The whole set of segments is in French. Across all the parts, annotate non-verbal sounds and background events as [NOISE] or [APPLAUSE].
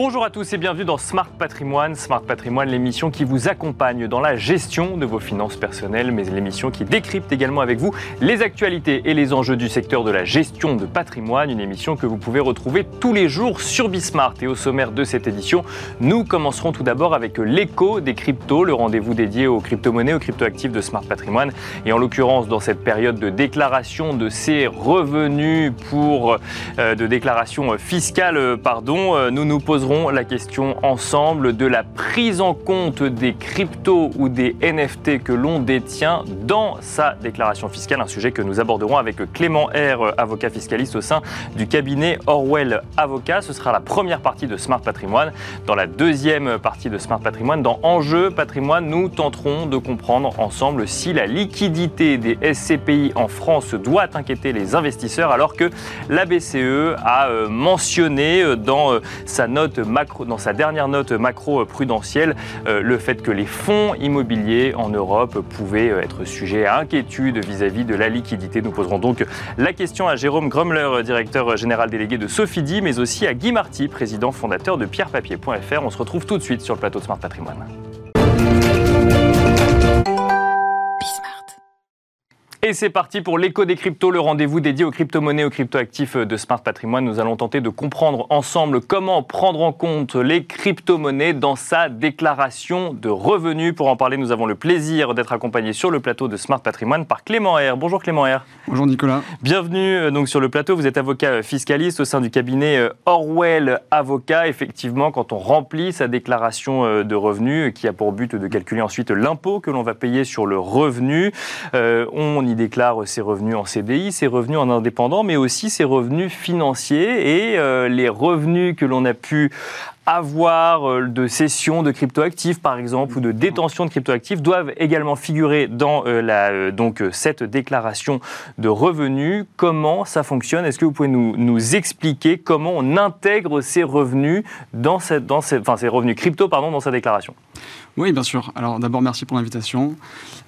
Bonjour à tous et bienvenue dans Smart Patrimoine. Smart Patrimoine, l'émission qui vous accompagne dans la gestion de vos finances personnelles, mais l'émission qui décrypte également avec vous les actualités et les enjeux du secteur de la gestion de patrimoine. Une émission que vous pouvez retrouver tous les jours sur Bismart. Et au sommaire de cette édition, nous commencerons tout d'abord avec l'écho des cryptos, le rendez-vous dédié aux crypto-monnaies, aux crypto-actifs de Smart Patrimoine. Et en l'occurrence, dans cette période de déclaration de ces revenus pour euh, de déclaration fiscale, euh, pardon, euh, nous nous posons la question ensemble de la prise en compte des cryptos ou des NFT que l'on détient dans sa déclaration fiscale, un sujet que nous aborderons avec Clément R, avocat fiscaliste au sein du cabinet Orwell Avocat. Ce sera la première partie de Smart Patrimoine. Dans la deuxième partie de Smart Patrimoine, dans Enjeu Patrimoine, nous tenterons de comprendre ensemble si la liquidité des SCPI en France doit inquiéter les investisseurs alors que la BCE a euh, mentionné euh, dans euh, sa note dans sa dernière note macro-prudentielle euh, le fait que les fonds immobiliers en Europe pouvaient euh, être sujets à inquiétude vis-à-vis de la liquidité. Nous poserons donc la question à Jérôme Grumler, directeur général délégué de Sophidi, mais aussi à Guy Marty, président fondateur de pierrepapier.fr. On se retrouve tout de suite sur le plateau de Smart Patrimoine. Et c'est parti pour l'écho des cryptos, le rendez-vous dédié aux crypto-monnaies, aux crypto-actifs de Smart Patrimoine. Nous allons tenter de comprendre ensemble comment prendre en compte les crypto-monnaies dans sa déclaration de revenus. Pour en parler, nous avons le plaisir d'être accompagnés sur le plateau de Smart Patrimoine par Clément R. Bonjour Clément R. Bonjour Nicolas. Bienvenue euh, donc sur le plateau. Vous êtes avocat fiscaliste au sein du cabinet euh, Orwell Avocat. Effectivement, quand on remplit sa déclaration euh, de revenus, qui a pour but de calculer ensuite l'impôt que l'on va payer sur le revenu, on y déclare ses revenus en CDI, ses revenus en indépendant, mais aussi ses revenus financiers et euh, les revenus que l'on a pu avoir euh, de cession de cryptoactifs, par exemple, ou de détention de cryptoactifs, doivent également figurer dans euh, la, donc, cette déclaration de revenus. Comment ça fonctionne? Est-ce que vous pouvez nous, nous, expliquer comment on intègre ces revenus dans cette, dans cette, enfin, ces revenus crypto pardon, dans sa déclaration? Oui, bien sûr. Alors d'abord, merci pour l'invitation.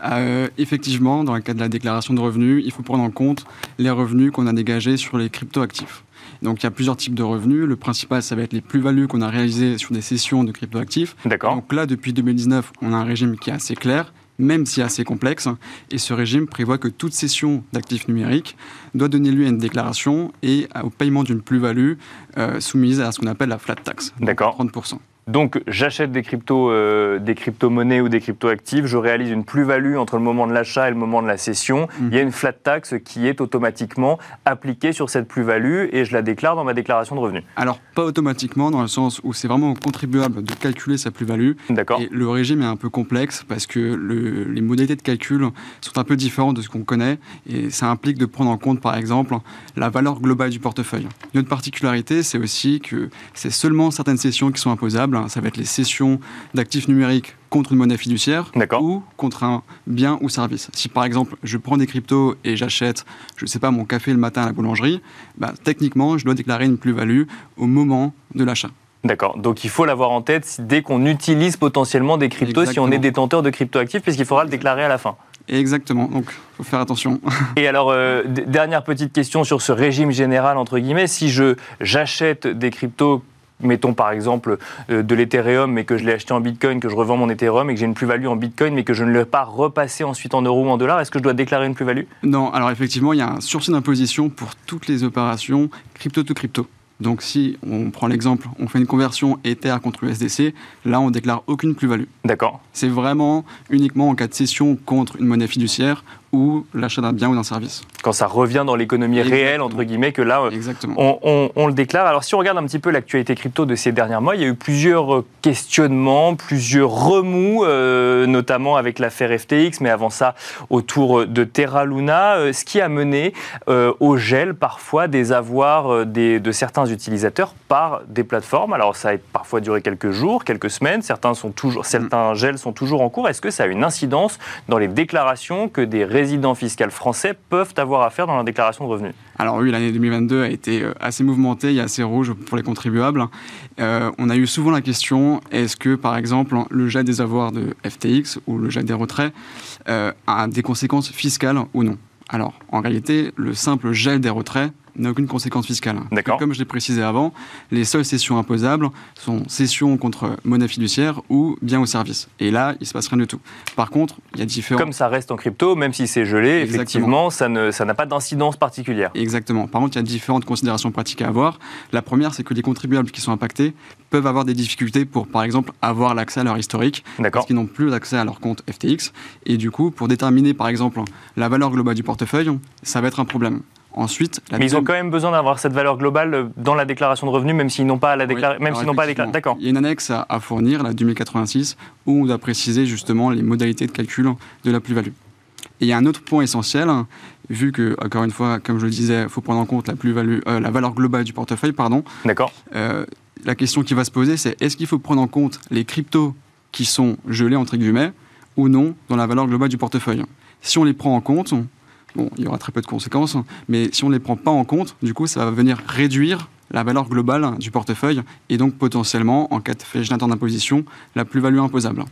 Euh, effectivement, dans le cadre de la déclaration de revenus, il faut prendre en compte les revenus qu'on a dégagés sur les cryptoactifs. Donc il y a plusieurs types de revenus. Le principal, ça va être les plus-values qu'on a réalisées sur des sessions de cryptoactifs. D'accord. Donc là, depuis 2019, on a un régime qui est assez clair même si assez complexe. Et ce régime prévoit que toute cession d'actifs numériques doit donner lieu à une déclaration et au paiement d'une plus-value euh, soumise à ce qu'on appelle la flat tax. D'accord. 30%. Donc j'achète des cryptos, euh, des crypto-monnaies ou des crypto-actifs, je réalise une plus-value entre le moment de l'achat et le moment de la cession. Il y a une flat tax qui est automatiquement appliquée sur cette plus-value et je la déclare dans ma déclaration de revenus. Alors pas automatiquement dans le sens où c'est vraiment contribuable de calculer sa plus-value. D'accord. Et le régime est un peu complexe parce que les modalités de calcul sont un peu différentes de ce qu'on connaît et ça implique de prendre en compte par exemple la valeur globale du portefeuille. Une autre particularité, c'est aussi que c'est seulement certaines sessions qui sont imposables ça va être les cessions d'actifs numériques contre une monnaie fiduciaire ou contre un bien ou service. Si par exemple je prends des cryptos et j'achète, je ne sais pas, mon café le matin à la boulangerie, bah, techniquement je dois déclarer une plus-value au moment de l'achat. D'accord. Donc il faut l'avoir en tête dès qu'on utilise potentiellement des cryptos, si on est détenteur de cryptoactifs, puisqu'il faudra le déclarer à la fin. Exactement, donc il faut faire attention. [LAUGHS] Et alors, euh, dernière petite question sur ce régime général, entre guillemets, si je j'achète des cryptos mettons par exemple euh, de l'Ethereum, mais que je l'ai acheté en Bitcoin, que je revends mon Ethereum et que j'ai une plus-value en Bitcoin, mais que je ne l'ai pas repassé ensuite en euros ou en dollars, est-ce que je dois déclarer une plus-value? Non, alors effectivement, il y a un sursis d'imposition pour toutes les opérations crypto to crypto. Donc si on prend l'exemple, on fait une conversion Ether contre USDC, là on déclare aucune plus-value. D'accord. C'est vraiment uniquement en cas de cession contre une monnaie fiduciaire ou l'achat d'un bien ou d'un service. Quand ça revient dans l'économie réelle, entre guillemets, que là, on, on, le déclare. Alors si on regarde un petit peu l'actualité crypto de ces derniers mois, il y a eu plusieurs questionnements, plusieurs remous, euh, notamment avec l'affaire FTX, mais avant ça, autour de Terra Luna, euh, ce qui a mené euh, au gel parfois des avoirs des, de certains utilisateurs par des plateformes. Alors ça a parfois duré quelques jours, quelques semaines, certains, sont toujours, certains gels sont toujours en cours. Est-ce que ça a une incidence dans les déclarations que des résidents fiscaux français peuvent avoir à faire dans leur déclaration de revenus Alors oui, l'année 2022 a été euh, assez mouvementée, a assez rouge pour les contribuables. Euh, on a eu souvent la question, est-ce que par exemple le jet des avoirs de FTX ou le jet des retraits euh, a des conséquences fiscales ou non? Alors, en réalité, le simple gel des retraits n'a aucune conséquence fiscale. D'accord. Comme je l'ai précisé avant, les seules cessions imposables sont cessions contre monnaie fiduciaire ou biens ou services. Et là, il ne se passe rien du tout. Par contre, il y a différents... Comme ça reste en crypto, même si c'est gelé, Exactement. effectivement, ça ne- ça n'a pas d'incidence particulière. Exactement. Par contre, il y a différentes considérations pratiques à avoir. La première, c'est que les contribuables qui sont impactés peuvent avoir des difficultés pour, par exemple, avoir l'accès à leur historique, D'accord parce qu'ils n'ont plus accès à leur compte FTX. Et du coup, pour déterminer, par exemple, la valeur globale du portefeuille, ça va être un problème. Ensuite, la Mais ils ont quand même besoin d'avoir cette valeur globale euh, dans la déclaration de revenus, même s'ils n'ont pas à la déclarer, Oui. même Alors, s'ils n'ont pas à déclarer. effectivement, D'accord. Il y a une annexe à, à fournir, la 2086, où on doit préciser justement les modalités de calcul de la plus-value. Et il y a un autre point essentiel, hein, vu que, encore une fois, comme je le disais, il faut prendre en compte la, plus-value, euh, la valeur globale du portefeuille, pardon. D'accord. Euh, la question qui va se poser, c'est est-ce qu'il faut prendre en compte les cryptos qui sont gelés, entre guillemets, ou non, dans la valeur globale du portefeuille? Si on les prend en compte, bon, il y aura très peu de conséquences, mais si on ne les prend pas en compte, du coup, ça va venir réduire la valeur globale du portefeuille et donc potentiellement, en cas de fait d'imposition, la plus-value imposable.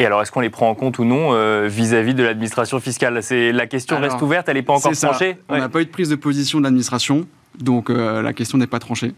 Et alors, est-ce qu'on les prend en compte ou non euh, vis-à-vis de l'administration fiscale? C'est la question Alors, reste ouverte, elle n'est pas encore ça. tranchée? On n'a pas eu de prise de position de l'administration, donc euh, la question n'est pas tranchée.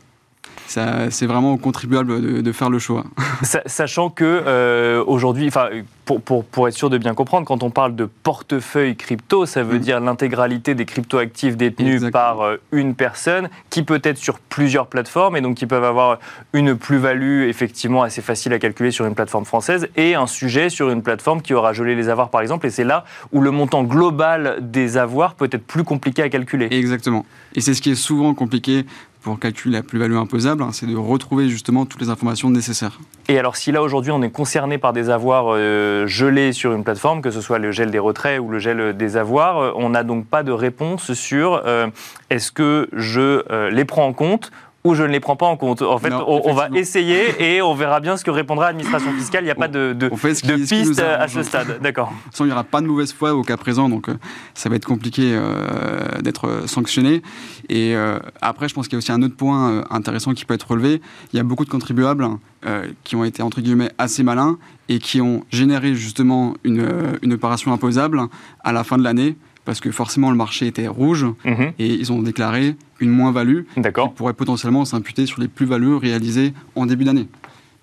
C'est vraiment au contribuable de, de faire le choix. [LAUGHS] Sa- Sachant que euh, aujourd'hui, enfin, pour, pour, pour être sûr de bien comprendre, quand on parle de portefeuille crypto, ça veut Mm. dire l'intégralité des cryptoactifs détenus Exactement. par euh, une personne, qui peut être sur plusieurs plateformes et donc qui peuvent avoir une plus-value effectivement assez facile à calculer sur une plateforme française et un sujet sur une plateforme qui aura gelé les avoirs par exemple. Et c'est là où le montant global des avoirs peut être plus compliqué à calculer. Exactement. Et c'est ce qui est souvent compliqué pour calculer la plus-value imposable, hein, c'est de retrouver justement toutes les informations nécessaires. Et alors, si là aujourd'hui on est concerné par des avoirs euh, gelés sur une plateforme, que ce soit le gel des retraits ou le gel des avoirs, euh, on n'a donc pas de réponse sur euh, est-ce que je euh, les prends en compte ou je ne les prends pas en compte. En fait, Non, on, on va essayer et on verra bien ce que répondra l'administration fiscale. Il n'y a pas de, de, ce qui piste à ce stade. D'accord. [LAUGHS] Il n'y aura pas de mauvaise foi au cas présent, donc euh, ça va être compliqué euh, d'être euh, sanctionné. Et euh, après, je pense qu'il y a aussi un autre point intéressant qui peut être relevé. Il y a beaucoup de contribuables euh, qui ont été, entre guillemets, assez malins et qui ont généré justement une, une opération imposable à la fin de l'année, parce que forcément le marché était rouge, Mhm. et ils ont déclaré une moins-value qui pourrait potentiellement s'imputer sur les plus-values réalisées en début d'année.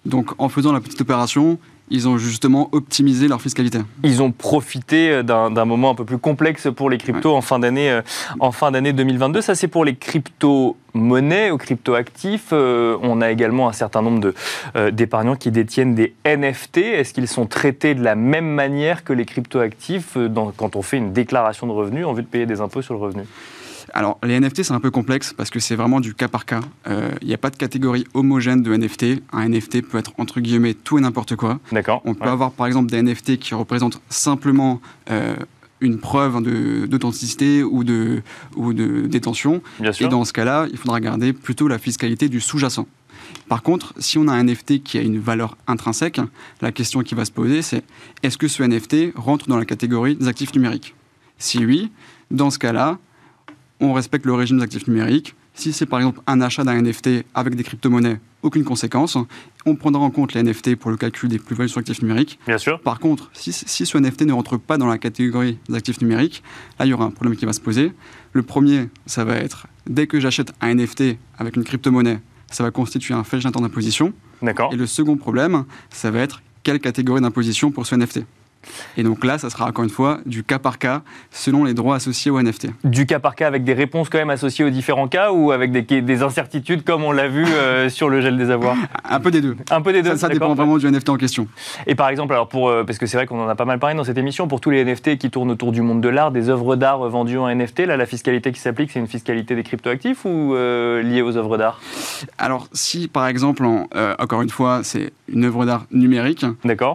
Donc en faisant la petite opération, ils ont justement optimisé leur fiscalité. Ils ont profité euh, d'un moment un peu plus complexe pour les cryptos en fin d'année euh, en fin d'année 2022. Ça, c'est pour les crypto-monnaies ou crypto-actifs. Euh, on a également un certain nombre euh, d'épargnants qui détiennent des NFT. Est-ce qu'ils sont traités de la même manière que les crypto-actifs quand on fait une déclaration de revenus en vue de payer des impôts sur le revenu? Alors les NFT c'est un peu complexe parce que c'est vraiment du cas par cas. Euh, Il n'y a pas de catégorie homogène de NFT. Un NFT peut être entre guillemets tout et n'importe quoi. D'accord On peut Ouais. avoir par exemple des NFT qui représentent simplement euh, une preuve d'authenticité ou de, ou de détention. Bien Et sûr. dans ce cas-là, il faudra regarder plutôt la fiscalité du sous-jacent. Par contre, si on a un NFT qui a une valeur intrinsèque, la question qui va se poser, c'est est-ce que ce NFT rentre dans la catégorie des actifs numériques? Si oui, dans ce cas-là, on respecte le régime des actifs numériques. Si c'est par exemple un achat d'un NFT avec des crypto-monnaies, aucune conséquence. On prendra en compte les NFT pour le calcul des plus-values sur actifs numériques. Bien sûr. Par contre, si, si ce NFT ne rentre pas dans la catégorie des actifs numériques, là, il y aura un problème qui va se poser. Le premier, ça va être, dès que j'achète un NFT avec une crypto-monnaie, ça va constituer un fait d'imposition. D'accord. Et le second problème, ça va être quelle catégorie d'imposition pour ce NFT. Et donc là, ça sera encore une fois du cas par cas selon les droits associés au NFT. Du cas par cas avec des réponses quand même associées aux différents cas ou avec des, des incertitudes comme on l'a vu euh, [LAUGHS] sur le gel des avoirs? Un peu des deux. Un peu des deux. Ça, dépend vraiment du NFT en question. Et par exemple, alors pour, euh, parce que c'est vrai qu'on en a pas mal parlé dans cette émission, pour tous les NFT qui tournent autour du monde de l'art, des œuvres d'art vendues en NFT, là, la fiscalité qui s'applique, c'est une fiscalité des cryptoactifs ou euh, liée aux œuvres d'art? Alors, si par exemple, en- euh, encore une fois, c'est une œuvre d'art numérique,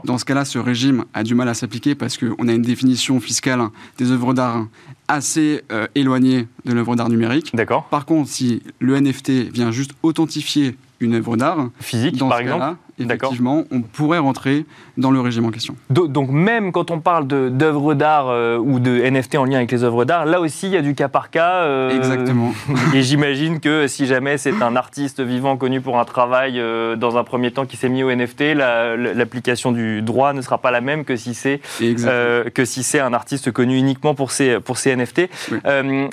Dans ce cas-là, ce régime a du mal à s'appliquer parce qu'on a une définition fiscale des œuvres d'art assez euh, éloignée de l'œuvre d'art numérique. D'accord. Par contre, si le NFT vient juste authentifier une œuvre d'art, Physique, dans par exemple effectivement, on pourrait rentrer dans le régime en question. Donc même quand on parle d'œuvres d'art euh, ou de NFT en lien avec les œuvres d'art, là aussi il y a du cas par cas. Euh, Exactement. [LAUGHS] Et j'imagine que si jamais c'est un artiste vivant connu pour un travail euh, dans un premier temps qui s'est mis au NFT, l'application du droit ne sera pas la même que si c'est que si c'est un artiste connu uniquement pour ses pour ses NFT.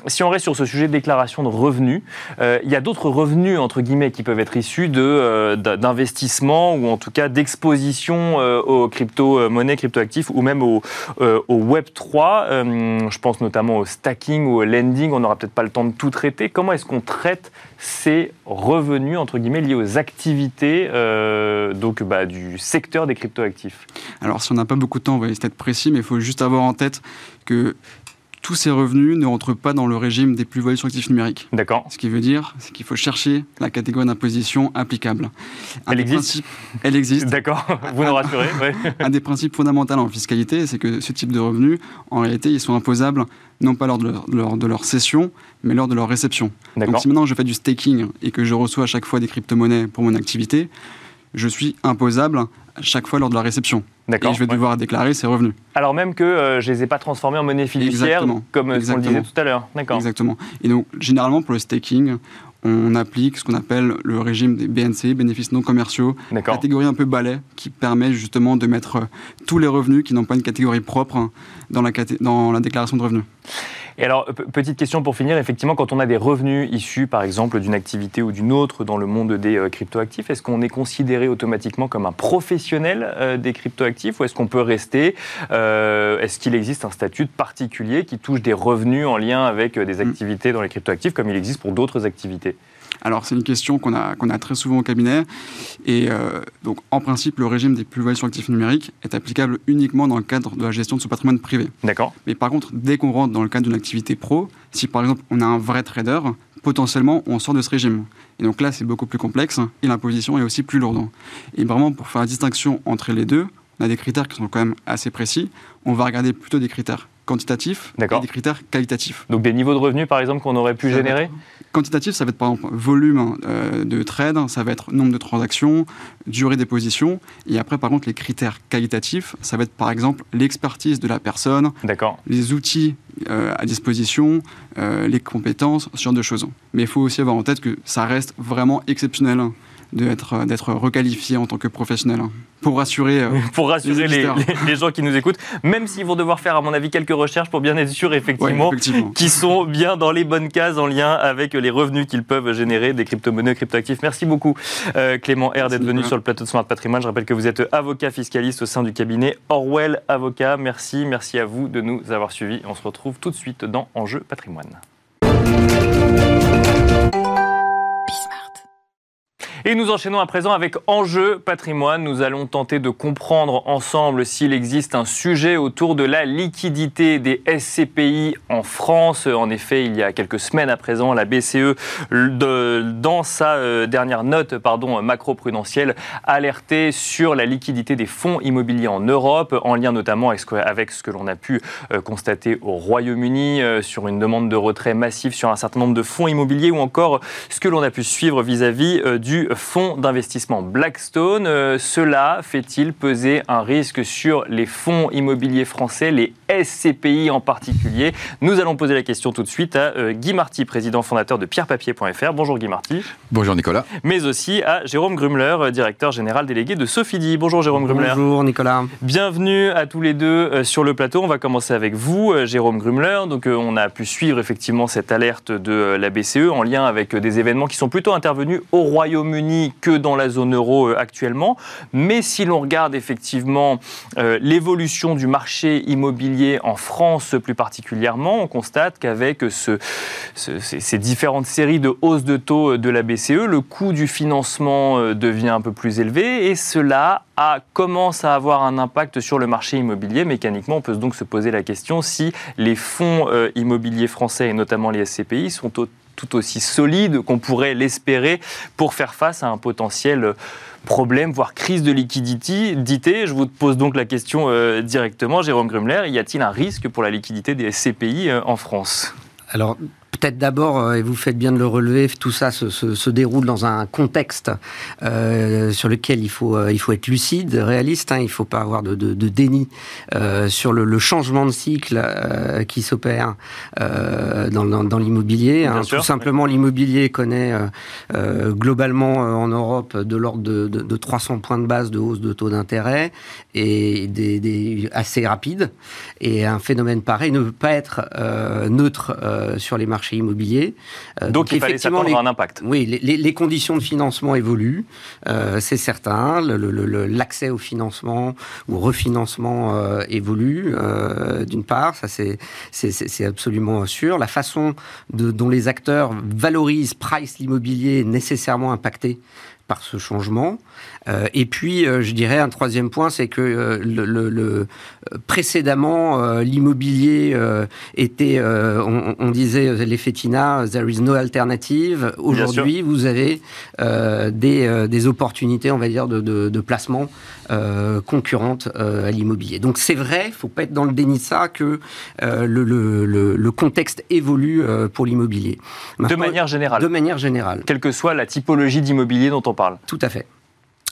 si on reste sur ce sujet de déclaration de revenus, il y a d'autres revenus entre guillemets qui peuvent être issus de d'investissement ou en tout cas d'exposition aux crypto-monnaies, crypto-actifs ou même au, euh, Web 3. Euh, je pense notamment au stacking ou au lending. On n'aura peut-être pas le temps de tout traiter. Comment est-ce qu'on traite ces revenus entre guillemets liés aux activités euh, donc bah, du secteur des crypto-actifs? Alors, si on n'a pas beaucoup de temps, on va essayer d'être précis, mais il faut juste avoir en tête que tous ces revenus ne rentrent pas dans le régime des plus-values sur actifs numériques. D'accord. Ce qui veut dire, c'est qu'il faut chercher la catégorie d'imposition applicable. elle existe Elle existe. D'accord, vous nous rassurez. [LAUGHS] Un des principes fondamentaux en fiscalité, c'est que ce type de revenus, en réalité, ils sont imposables non pas lors de leur, de leur cession, mais lors de leur réception. Donc si maintenant je fais du staking et que je reçois à chaque fois des crypto-monnaies pour mon activité, je suis imposable chaque fois lors de la réception. Et je vais devoir déclarer ces revenus. Alors même que euh, je ne les ai pas transformés en monnaie fiduciaire, comme euh, on le disait tout à l'heure. Exactement. Et donc, généralement, pour le staking, on applique ce qu'on appelle le régime des BNC, bénéfices non commerciaux, catégorie un peu balai, qui permet justement de mettre euh, tous les revenus qui n'ont pas une catégorie propre dans la, dans la déclaration de revenus. Et alors, petite question pour finir, effectivement, quand on a des revenus issus, par exemple, d'une activité ou d'une autre dans le monde des euh, cryptoactifs, est-ce qu'on est considéré automatiquement comme un professionnel euh, des cryptoactifs ou est-ce qu'on peut rester euh, Est-ce qu'il existe un statut particulier qui touche des revenus en lien avec des mm. activités dans les cryptoactifs comme il existe pour d'autres activités? Alors, c'est une question qu'on a, qu'on a très souvent au cabinet. Et euh, donc, en principe, le régime des plus-values sur actifs numériques est applicable uniquement dans le cadre de la gestion de son patrimoine privé. D'accord. Mais par contre, dès qu'on rentre dans le cadre d'une activité pro, si par exemple on a un vrai trader, potentiellement on sort de ce régime. Et donc là, c'est beaucoup plus complexe et l'imposition est aussi plus lourde. Et vraiment, pour faire la distinction entre les deux, on a des critères qui sont quand même assez précis. On va regarder plutôt des critères quantitatifs et des critères qualitatifs. Donc des niveaux de revenus, par exemple, qu'on aurait pu générer Quantitatif, ça va être par exemple volume euh, de trade, ça va être nombre de transactions, durée des positions. Et après, par contre, les critères qualitatifs, ça va être par exemple l'expertise de la personne, les outils euh, à disposition, euh, les compétences, ce genre de choses. Mais il faut aussi avoir en tête que ça reste vraiment exceptionnel d'être d'être requalifié en tant que professionnel hein. pour rassurer euh, [LAUGHS] pour rassurer les, les, gens qui nous écoutent même s'ils vont devoir faire à mon avis quelques recherches pour bien être sûr effectivement, qu'ils sont bien dans les bonnes cases en lien avec les revenus qu'ils peuvent générer des crypto-monnaies crypto-actifs. Merci beaucoup euh, Clément R d'être venu sur le plateau de Smart Patrimoine. Je rappelle que vous êtes avocat fiscaliste au sein du cabinet Orwell Avocat. Merci merci à vous de nous avoir suivis. On se retrouve tout de suite dans Enjeu Patrimoine Et nous enchaînons à présent avec Enjeu patrimoine. Nous allons tenter de comprendre ensemble s'il existe un sujet autour de la liquidité des SCPI en France. En effet, il y a quelques semaines à présent, la BCE, dans sa euh, dernière note pardon, macro-prudentielle, alertait sur la liquidité des fonds immobiliers en Europe, en lien notamment avec ce que l'on a pu euh, constater au Royaume-Uni, euh, sur une demande de retrait massif sur un certain nombre de fonds immobiliers, ou encore ce que l'on a pu suivre vis-à-vis du fonds d'investissement Blackstone. Euh, cela fait-il peser un risque sur les fonds immobiliers français, les SCPI en particulier? Nous allons poser la question tout de suite à euh, Guy Marty, président fondateur de pierrepapier.fr. Bonjour Guy Marty. Bonjour Nicolas. Mais aussi à Jérôme Grumler, euh, directeur général délégué de Sophidi. Bonjour Jérôme Grumler. Bonjour Nicolas. Bienvenue à tous les deux sur le plateau. On va commencer avec vous, Jérôme Grumler. Donc on a pu suivre effectivement cette alerte de la BCE en lien avec des événements qui sont plutôt intervenus au Royaume-Uni que dans la zone euro euh, actuellement. Mais si l'on regarde effectivement euh, l'évolution du marché immobilier en France plus particulièrement, on constate qu'avec ce, ces différentes séries de hausses de taux de la BCE, le coût du financement euh, devient un peu plus élevé et cela commence à avoir un impact sur le marché immobilier. Mécaniquement, on peut donc se poser la question si les fonds immobiliers français et notamment les SCPI sont au tout aussi solide qu'on pourrait l'espérer pour faire face à un potentiel problème, voire crise de liquidité. Je vous pose donc la question euh, directement, Jérôme Grumler, y a-t-il un risque pour la liquidité des SCPI euh, en France? Alors, peut-être d'abord, et vous faites bien de le relever, tout ça se, déroule dans un contexte sur lequel il faut, il faut être lucide, réaliste. Hein, il ne faut pas avoir de, déni sur le, changement de cycle qui s'opère dans, l'immobilier. Hein. Tout simplement, l'immobilier connaît globalement en Europe de l'ordre de, de, 300 points de base de hausse de taux d'intérêt et des, assez rapide. Et un phénomène pareil ne peut pas être euh, neutre euh, sur les marchés immobiliers. Euh, donc, il fallait s'attendre à un impact. Oui, les, conditions de financement évoluent, c'est certain. L'accès au financement ou refinancement évolue, d'une part, ça c'est absolument sûr. La façon de, dont les acteurs valorisent, price l'immobilier est nécessairement impactée par ce changement. Euh, et puis, euh, je dirais un troisième point, c'est que euh, le, précédemment, l'immobilier était, on, disait l'effet Tina, there is no alternative. Aujourd'hui, vous avez des, des, opportunités, on va dire, de, de, placement concurrentes à l'immobilier. Donc c'est vrai, il ne faut pas être dans le déni de ça, que le, le, contexte évolue pour l'immobilier. De manière générale De manière générale. Quelle que soit la typologie d'immobilier dont on Tout à fait.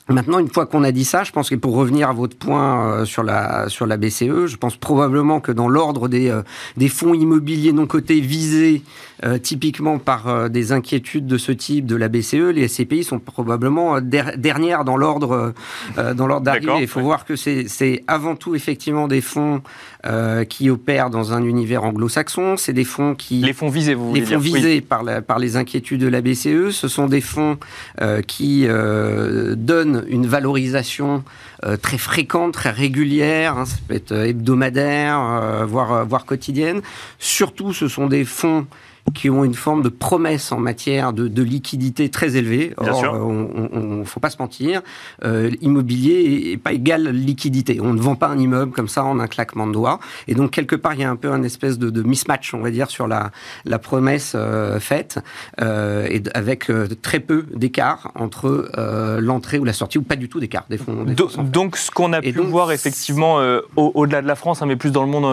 Maintenant, une fois qu'on a dit ça, je pense que pour revenir à votre point euh, sur la sur la BCE, je pense probablement que dans l'ordre des euh, des fonds immobiliers non cotés visés euh, typiquement par des inquiétudes de ce type de la BCE, les SCPI sont probablement dernières dans l'ordre dans l'ordre d'arrivée. Il faut voir que c'est avant tout effectivement des fonds qui opèrent dans un univers anglo-saxon. C'est des fonds qui les fonds visés, vous les fonds visés par la, par les inquiétudes de la BCE. Ce sont des fonds qui donnent une valorisation euh, très fréquente, très régulière, hein, ça peut être hebdomadaire, euh, voire, voire quotidienne. Surtout, ce sont des fonds qui ont une forme de promesse en matière de, de liquidité très élevée. Or, on ne faut pas se mentir, euh, l'immobilier est pas égal liquidité. On ne vend pas un immeuble comme ça en un claquement de doigts. Et donc, quelque part, il y a un peu un espèce de, de mismatch, on va dire, sur la, la promesse euh, faite, euh, et avec euh, très peu d'écart entre euh, l'entrée ou la sortie, ou pas du tout d'écart des fonds. donc, ce qu'on a pu voir, effectivement, au-delà de la France, hein, mais plus dans le monde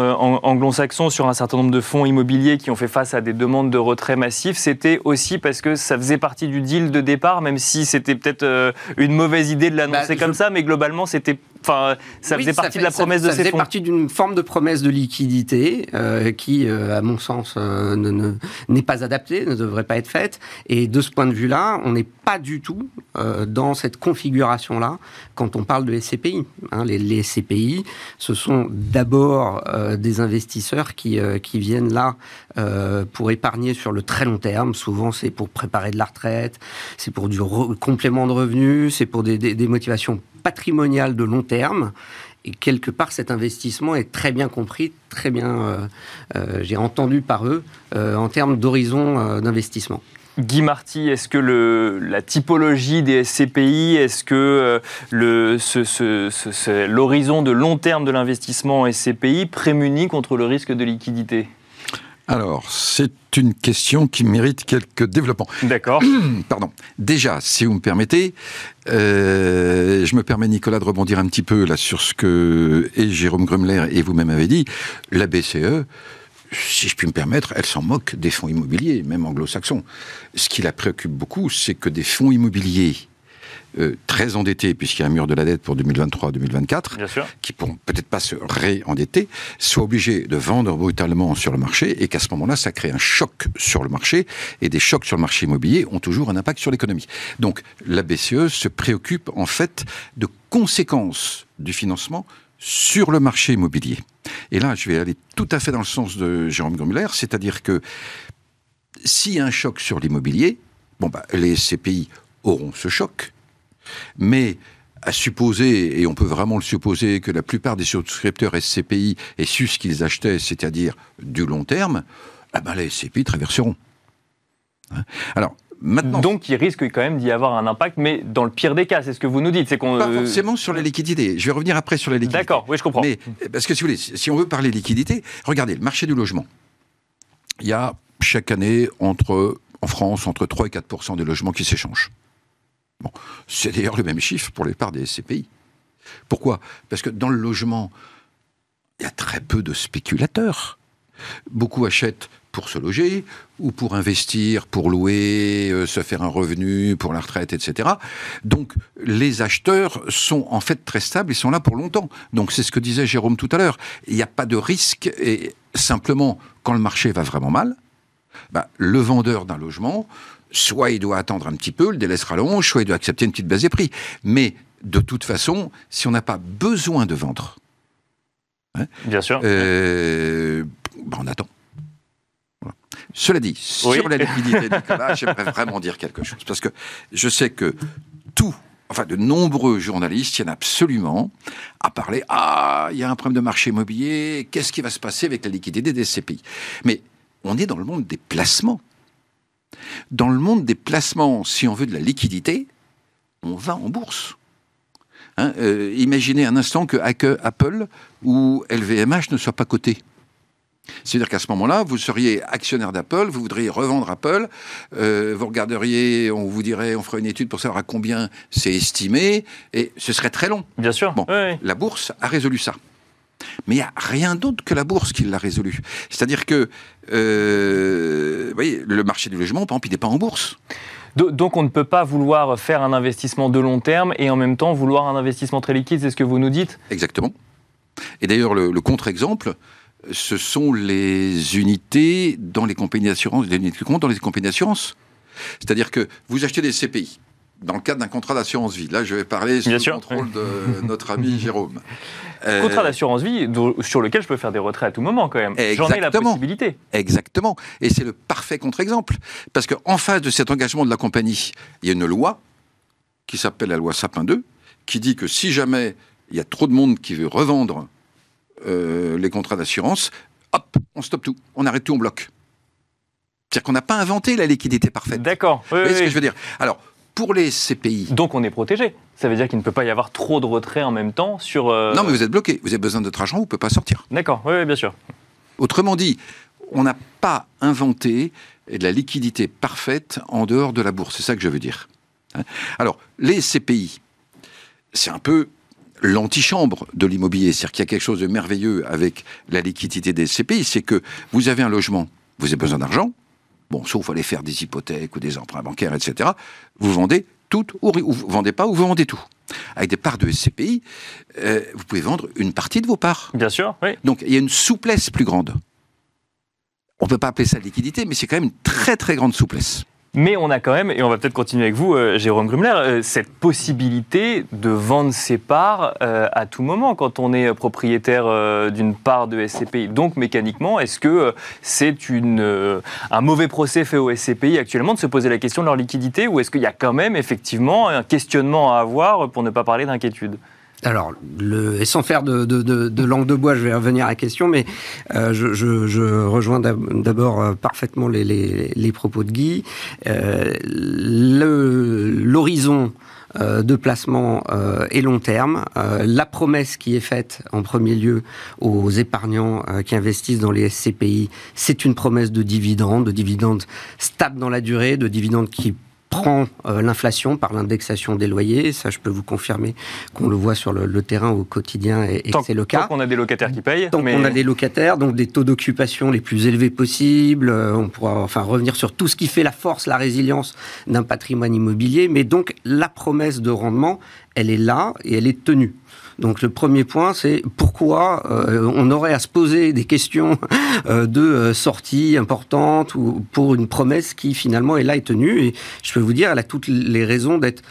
anglo-saxon, sur un certain nombre de fonds immobiliers qui ont fait face à des demandes de retrait massif, c'était aussi parce que ça faisait partie du deal de départ, même si c'était peut-être euh, une mauvaise idée de l'annoncer bah, comme ça, mais globalement, c'était Enfin, ça faisait partie de la promesse de ces fonds. Ça faisait partie d'une forme de promesse de liquidité euh, qui, euh, à mon sens, euh, ne, n'est pas adaptée, ne devrait pas être faite. Et de ce point de vue-là, on n'est pas du tout dans cette configuration-là quand on parle de SCPI. Hein, les, les, SCPI, ce sont d'abord des investisseurs qui, qui viennent là pour épargner sur le très long terme. Souvent, c'est pour préparer de la retraite, c'est pour du complément de revenus, c'est pour des, des, des motivations patrimonial de long terme. Et quelque part, cet investissement est très bien compris, très bien, euh, euh, j'ai entendu par eux, euh, en termes d'horizon d'investissement. Guy Marty, est-ce que la typologie des SCPI, est-ce que l'horizon de long terme de l'investissement en SCPI prémunit contre le risque de liquidité? Alors, c'est une question qui mérite quelques développements. D'accord. [CLEARS THROAT] Pardon. Déjà, si vous me permettez, euh, je me permets, Nicolas, de rebondir un petit peu là sur ce que et Jérôme Grumler et vous-même avez dit. La BCE, si je puis me permettre, elle s'en moque des fonds immobiliers, même anglo-saxons. Ce qui la préoccupe beaucoup, c'est que des fonds immobiliers euh, très endettés, puisqu'il y a un mur de la dette pour 2023-2024, qui pourront peut-être pas se réendetter, soient obligés de vendre brutalement sur le marché et qu'à ce moment-là, ça crée un choc sur le marché et des chocs sur le marché immobilier ont toujours un impact sur l'économie. Donc la BCE se préoccupe en fait de conséquences du financement sur le marché immobilier. Et là, je vais aller tout à fait dans le sens de Jérôme Grumler, c'est-à-dire que s'il y a un choc sur l'immobilier, bon bah, les CPI auront ce choc, mais à supposer, et on peut vraiment le supposer, que la plupart des souscripteurs SCPI aient su ce qu'ils achetaient, c'est-à-dire du long terme, ah ben les SCPI traverseront. Hein? Alors, Maintenant, Donc, il risque quand même d'y avoir un impact, mais dans le pire des cas, c'est ce que vous nous dites. C'est qu'on pas forcément sur la liquidité. Je vais revenir après sur la liquidité. D'accord, oui, je comprends. Mais parce que si vous voulez, si on veut parler liquidité, regardez le marché du logement. Il y a chaque année entre en France entre 3 et 4 des logements qui s'échangent c'est d'ailleurs le même chiffre pour les parts des SCPI. Pourquoi? Parce que dans le logement, il y a très peu de spéculateurs. Beaucoup achètent pour se loger ou pour investir, pour louer, euh, se faire un revenu pour la retraite, etc. Donc les acheteurs sont en fait très stables, ils sont là pour longtemps. Donc c'est ce que disait Jérôme tout à l'heure. Il n'y a pas de risque et simplement quand le marché va vraiment mal, bah, le vendeur d'un logement, soit il doit attendre un petit peu, le délai sera long, soit il doit accepter une petite base des prix. Mais de toute façon, si on n'a pas besoin de vendre, hein, bien sûr, euh, bah, on attend. Cela dit, sur la liquidité, Nicolas, [LAUGHS] j'aimerais vraiment dire quelque chose. Parce que je sais que tout, enfin de nombreux journalistes tiennent absolument à parler Ah, il y a un problème de marché immobilier, qu'est-ce qui va se passer avec la liquidité des SCPI Mais on est dans le monde des placements. Dans le monde des placements, si on veut de la liquidité, on va en bourse. Hein, euh, imaginez un instant que Apple ou LVMH ne soient pas cotés. C'est-à-dire qu'à ce moment-là, vous seriez actionnaire d'Apple, vous voudriez revendre Apple, euh, vous regarderiez, on vous dirait, on ferait une étude pour savoir à combien c'est estimé, et ce serait très long. Bien sûr. Bon, la bourse a résolu ça. Mais il n'y a rien d'autre que la bourse qui l'a résolu. C'est-à-dire que, euh, vous voyez, le marché du logement, par exemple, il n'est pas en bourse. Donc on ne peut pas vouloir faire un investissement de long terme et en même temps vouloir un investissement très liquide, c'est ce que vous nous dites? Exactement. Et d'ailleurs, le, le contre-exemple, ce sont les unités dans les compagnies d'assurance, les unités de compte dans les compagnies d'assurance. C'est-à-dire que vous achetez des CPI dans le cadre d'un contrat d'assurance vie. Là, je vais parler sous le contrôle de [LAUGHS] notre ami Jérôme. Euh, contrat d'assurance vie sur lequel je peux faire des retraits à tout moment quand même. J'en ai la possibilité. Exactement. Et c'est le parfait contre-exemple. Parce qu'en face de cet engagement de la compagnie, il y a une loi qui s'appelle la loi Sapin 2, qui dit que si jamais il y a trop de monde qui veut revendre euh, les contrats d'assurance, hop, on stoppe tout, on arrête tout, on bloque. C'est-à-dire qu'on n'a pas inventé la liquidité parfaite. D'accord. vous voyez ce que je veux dire? Alors, pour les CPI. Donc on est protégé. Ça veut dire qu'il ne peut pas y avoir trop de retraits en même temps sur. Euh, non, mais vous êtes bloqué. Vous avez besoin de votre argent, vous ne pouvez pas sortir. D'accord, oui, bien sûr. Autrement dit, on n'a pas inventé de la liquidité parfaite en dehors de la bourse. C'est ça que je veux dire. Hein Alors, les CPI, c'est un peu l'antichambre de l'immobilier. C'est-à-dire qu'il y a quelque chose de merveilleux avec la liquidité des CPI, c'est que vous avez un logement, vous avez besoin d'argent, bon, sauf aller faire des hypothèques ou des emprunts bancaires, etc. Vous vendez tout, ou, vous vendez pas, ou vous vendez tout. Avec des parts de SCPI, euh, vous pouvez vendre une partie de vos parts. Bien sûr, oui. Donc il y a une souplesse plus grande. On ne peut pas appeler ça liquidité, mais c'est quand même une très très grande souplesse. Mais on a quand même, et on va peut-être continuer avec vous, euh, Jérôme Grumler, euh, cette possibilité de vendre ses parts euh, à tout moment quand on est propriétaire d'une part de SCPI. Donc mécaniquement, est-ce que c'est un mauvais procès fait au SCPI actuellement de se poser la question de leur liquidité ou est-ce qu'il y a quand même effectivement un questionnement à avoir pour ne pas parler d'inquiétude? Alors, et sans faire de, langue de bois, je vais revenir à la question, mais euh, je, rejoins d'abord euh, parfaitement les, propos de Guy. Euh, l'horizon de placement est long terme. la promesse qui est faite en premier lieu aux épargnants qui investissent dans les SCPI, c'est une promesse de dividendes, de dividendes stables dans la durée, de dividendes qui prend euh, l'inflation par l'indexation des loyers. Ça, je peux vous confirmer qu'on le voit sur le, terrain au quotidien et, c'est le cas. Tant qu'on a des locataires qui payent. Tant qu'on a des locataires, donc des taux d'occupation les plus élevés possibles. Euh, on pourra enfin revenir sur tout ce qui fait la force, la résilience d'un patrimoine immobilier. Mais donc, la promesse de rendement, elle est là et elle est tenue. Donc le premier point, c'est pourquoi euh, on aurait à se poser des questions [LAUGHS] euh, de euh, sortie importante ou pour une promesse qui finalement est là et tenue. Et je peux vous dire, elle a toutes les raisons d'être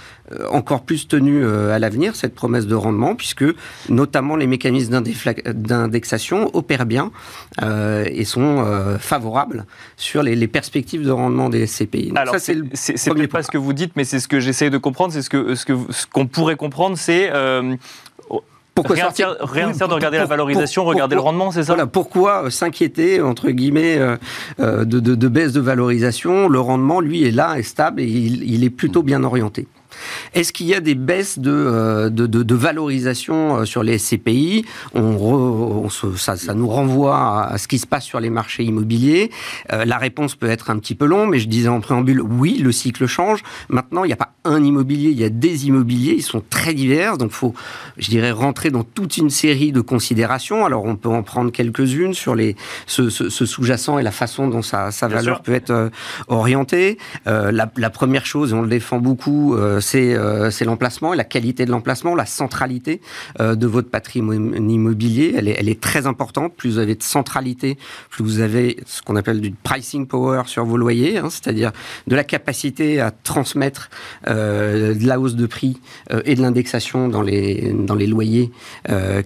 encore plus tenue à l'avenir, cette promesse de rendement, puisque notamment les mécanismes d'indexation opèrent bien et sont favorables sur les, perspectives de rendement des SCPI. Alors, c'est pas ce que vous dites, mais c'est ce que j'essaie de comprendre. C'est ce que ce qu'on pourrait comprendre, c'est pourquoi rien, sortir, rien de regarder la valorisation, regarder le rendement, c'est ça Voilà, pourquoi euh, s'inquiéter, entre guillemets, euh, euh, de, baisse de valorisation? Le rendement, lui, est là, est stable et il, est plutôt bien orienté. Est-ce qu'il y a des baisses de, euh, de, de, de valorisation euh, sur les SCPI on, re, on se, ça, ça, nous renvoie à ce qui se passe sur les marchés immobiliers. Euh, la réponse peut être un petit peu longue, mais je disais en préambule, oui, le cycle change. Maintenant, il n'y a pas un immobilier, il y a des immobiliers, ils sont très divers, donc il faut, je dirais, rentrer dans toute une série de considérations. Alors, on peut en prendre quelques-unes sur les, ce, ce, ce sous-jacent et la façon dont sa, sa valeur sûr. peut être orientée. Euh, la, la, première chose, et on le défend beaucoup, euh, c'est euh, l'emplacement, la qualité de l'emplacement, la centralité euh, de votre patrimoine immobilier. Elle est, elle est, très importante. Plus vous avez de centralité, plus vous avez ce qu'on appelle du pricing power sur vos loyers, hein, c'est-à-dire de la capacité à transmettre euh, de la hausse de prix euh, et de l'indexation dans les, dans les loyers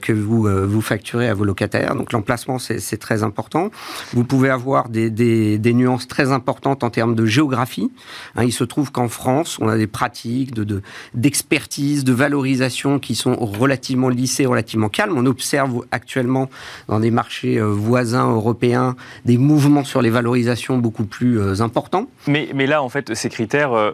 que vous, vous facturez à vos locataires. Donc l'emplacement, c'est très important. Vous pouvez avoir des, des, des, nuances très importantes en termes de géographie. Hein, il se trouve qu'en France, on a des pratiques de, de d'expertise, de valorisation qui sont relativement lissées, relativement calmes. On observe actuellement dans des marchés euh, voisins européens des mouvements sur les valorisations beaucoup plus euh, importants. Mais, mais là, en fait, ces critères euh,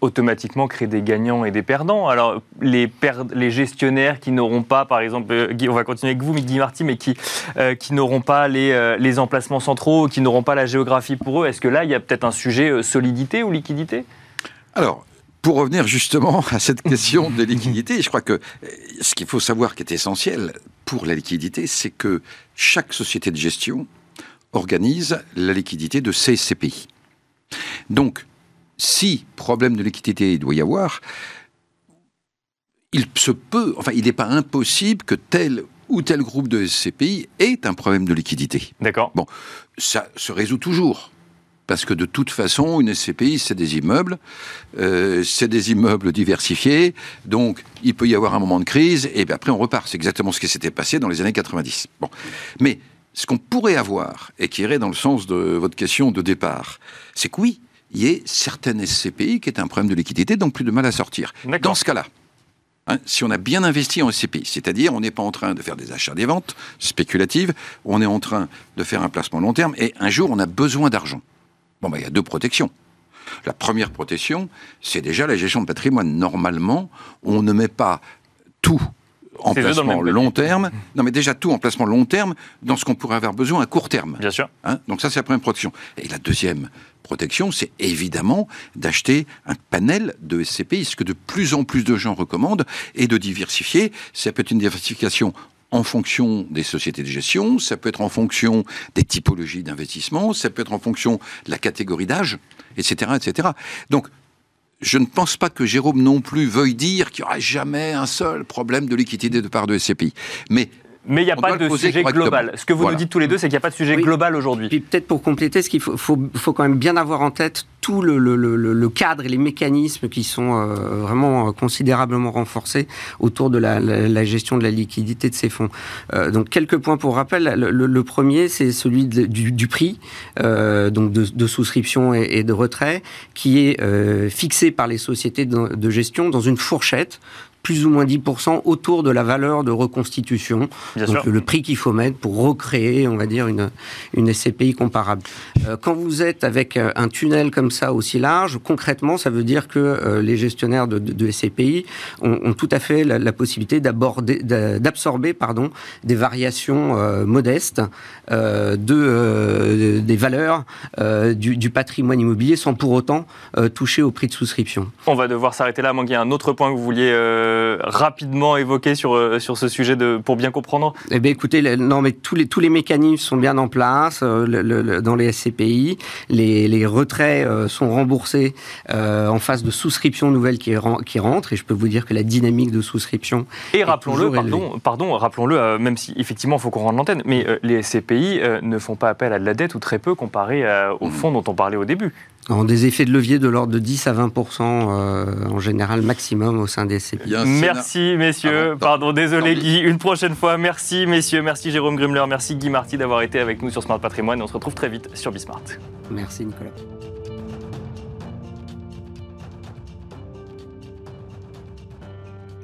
automatiquement créent des gagnants et des perdants. Alors, les, per les gestionnaires qui n'auront pas, par exemple, euh, Guy, on va continuer avec vous, mais Guy Marty, mais qui, euh, qui n'auront pas les, euh, les emplacements centraux, qui n'auront pas la géographie pour eux, est-ce que là, il y a peut-être un sujet solidité ou liquidité? Alors, pour revenir justement à cette question [LAUGHS] de liquidité, je crois que ce qu'il faut savoir qui est essentiel pour la liquidité, c'est que chaque société de gestion organise la liquidité de ses CPI. Donc, si problème de liquidité il doit y avoir, il se peut, enfin, il n'est pas impossible que tel ou tel groupe de SCPI ait un problème de liquidité. D'accord. Bon, ça se résout toujours. Parce que de toute façon, une SCPI, c'est des immeubles, euh, c'est des immeubles diversifiés, donc il peut y avoir un moment de crise, et bien après on repart. C'est exactement ce qui s'était passé dans les années 90. Bon. Mais ce qu'on pourrait avoir, et qui irait dans le sens de votre question de départ, c'est que oui, il y ait certaines SCPI qui aient un problème de liquidité, donc plus de mal à sortir. Dans ce cas-là, hein, si on a bien investi en SCPI, c'est-à-dire on n'est pas en train de faire des achats des ventes spéculatives, on est en train de faire un placement long terme, et un jour on a besoin d'argent. Bon, ben, il y a deux protections. La première protection, c'est déjà la gestion de patrimoine. Normalement, on ne met pas tout en placement long terme. Non, mais déjà tout en placement long terme dans ce qu'on pourrait avoir besoin à court terme. Bien sûr. Hein Donc ça, c'est la première protection. Et la deuxième protection, c'est évidemment d'acheter un panel de SCPI, ce que de plus en plus de gens recommandent, et de diversifier. Ça peut être une diversification en fonction des sociétés de gestion, ça peut être en fonction des typologies d'investissement, ça peut être en fonction de la catégorie d'âge, etc., etc. Donc, je ne pense pas que Jérôme non plus veuille dire qu'il n'y aura jamais un seul problème de liquidité de part de SCPI. Mais mais il n'y a pas de sujet global. Ce que vous voilà. nous dites tous les deux, c'est qu'il n'y a pas de sujet oui. global aujourd'hui. Puis peut-être pour compléter, ce qu'il faut, faut, faut, quand même bien avoir en tête tout le, le, le, le cadre et les mécanismes qui sont euh, vraiment considérablement renforcés autour de la, la, la, gestion de la liquidité de ces fonds. Euh, donc quelques points pour rappel. Le, premier, c'est celui de, du, du, prix, euh, donc de, de, souscription et, et, de retrait, qui est euh, fixé par les sociétés de, de gestion dans une fourchette plus ou moins 10% autour de la valeur de reconstitution. Bien donc sûr. le prix qu'il faut mettre pour recréer, on va dire, une, une SCPI comparable. Euh, quand vous êtes avec un tunnel comme ça aussi large, concrètement, ça veut dire que euh, les gestionnaires de, de, de SCPI ont, ont, tout à fait la, la possibilité d'absorber pardon, des variations euh, modestes euh, de, des valeurs du, du, patrimoine immobilier sans pour autant toucher au prix de souscription. On va devoir s'arrêter là, ait un autre point que vous vouliez euh, rapidement évoquer sur, euh, sur ce sujet de, pour bien comprendre Eh bien, écoutez, le, non, mais tous les, tous les mécanismes sont bien en place euh, le, le, dans les SCPI. Les, les retraits euh, sont remboursés en phase de souscription nouvelle qui, qui rentre. Et je peux vous dire que la dynamique de souscription. Et rappelons-le, pardon, pardon rappelons-le, même si effectivement il faut qu'on rende l'antenne, mais les SCPI ne font pas appel à de la dette ou très peu comparé au fonds dont on parlait au début. En des effets de levier de l'ordre de 10 à 20% euh, en général maximum au sein des CPI. Merci messieurs, ah pardon, désolé Guy, une prochaine fois. Merci messieurs, merci Jérôme Grimler, merci Guy Marty d'avoir été avec nous sur Smart Patrimoine. On se retrouve très vite sur Bismart. Merci Nicolas.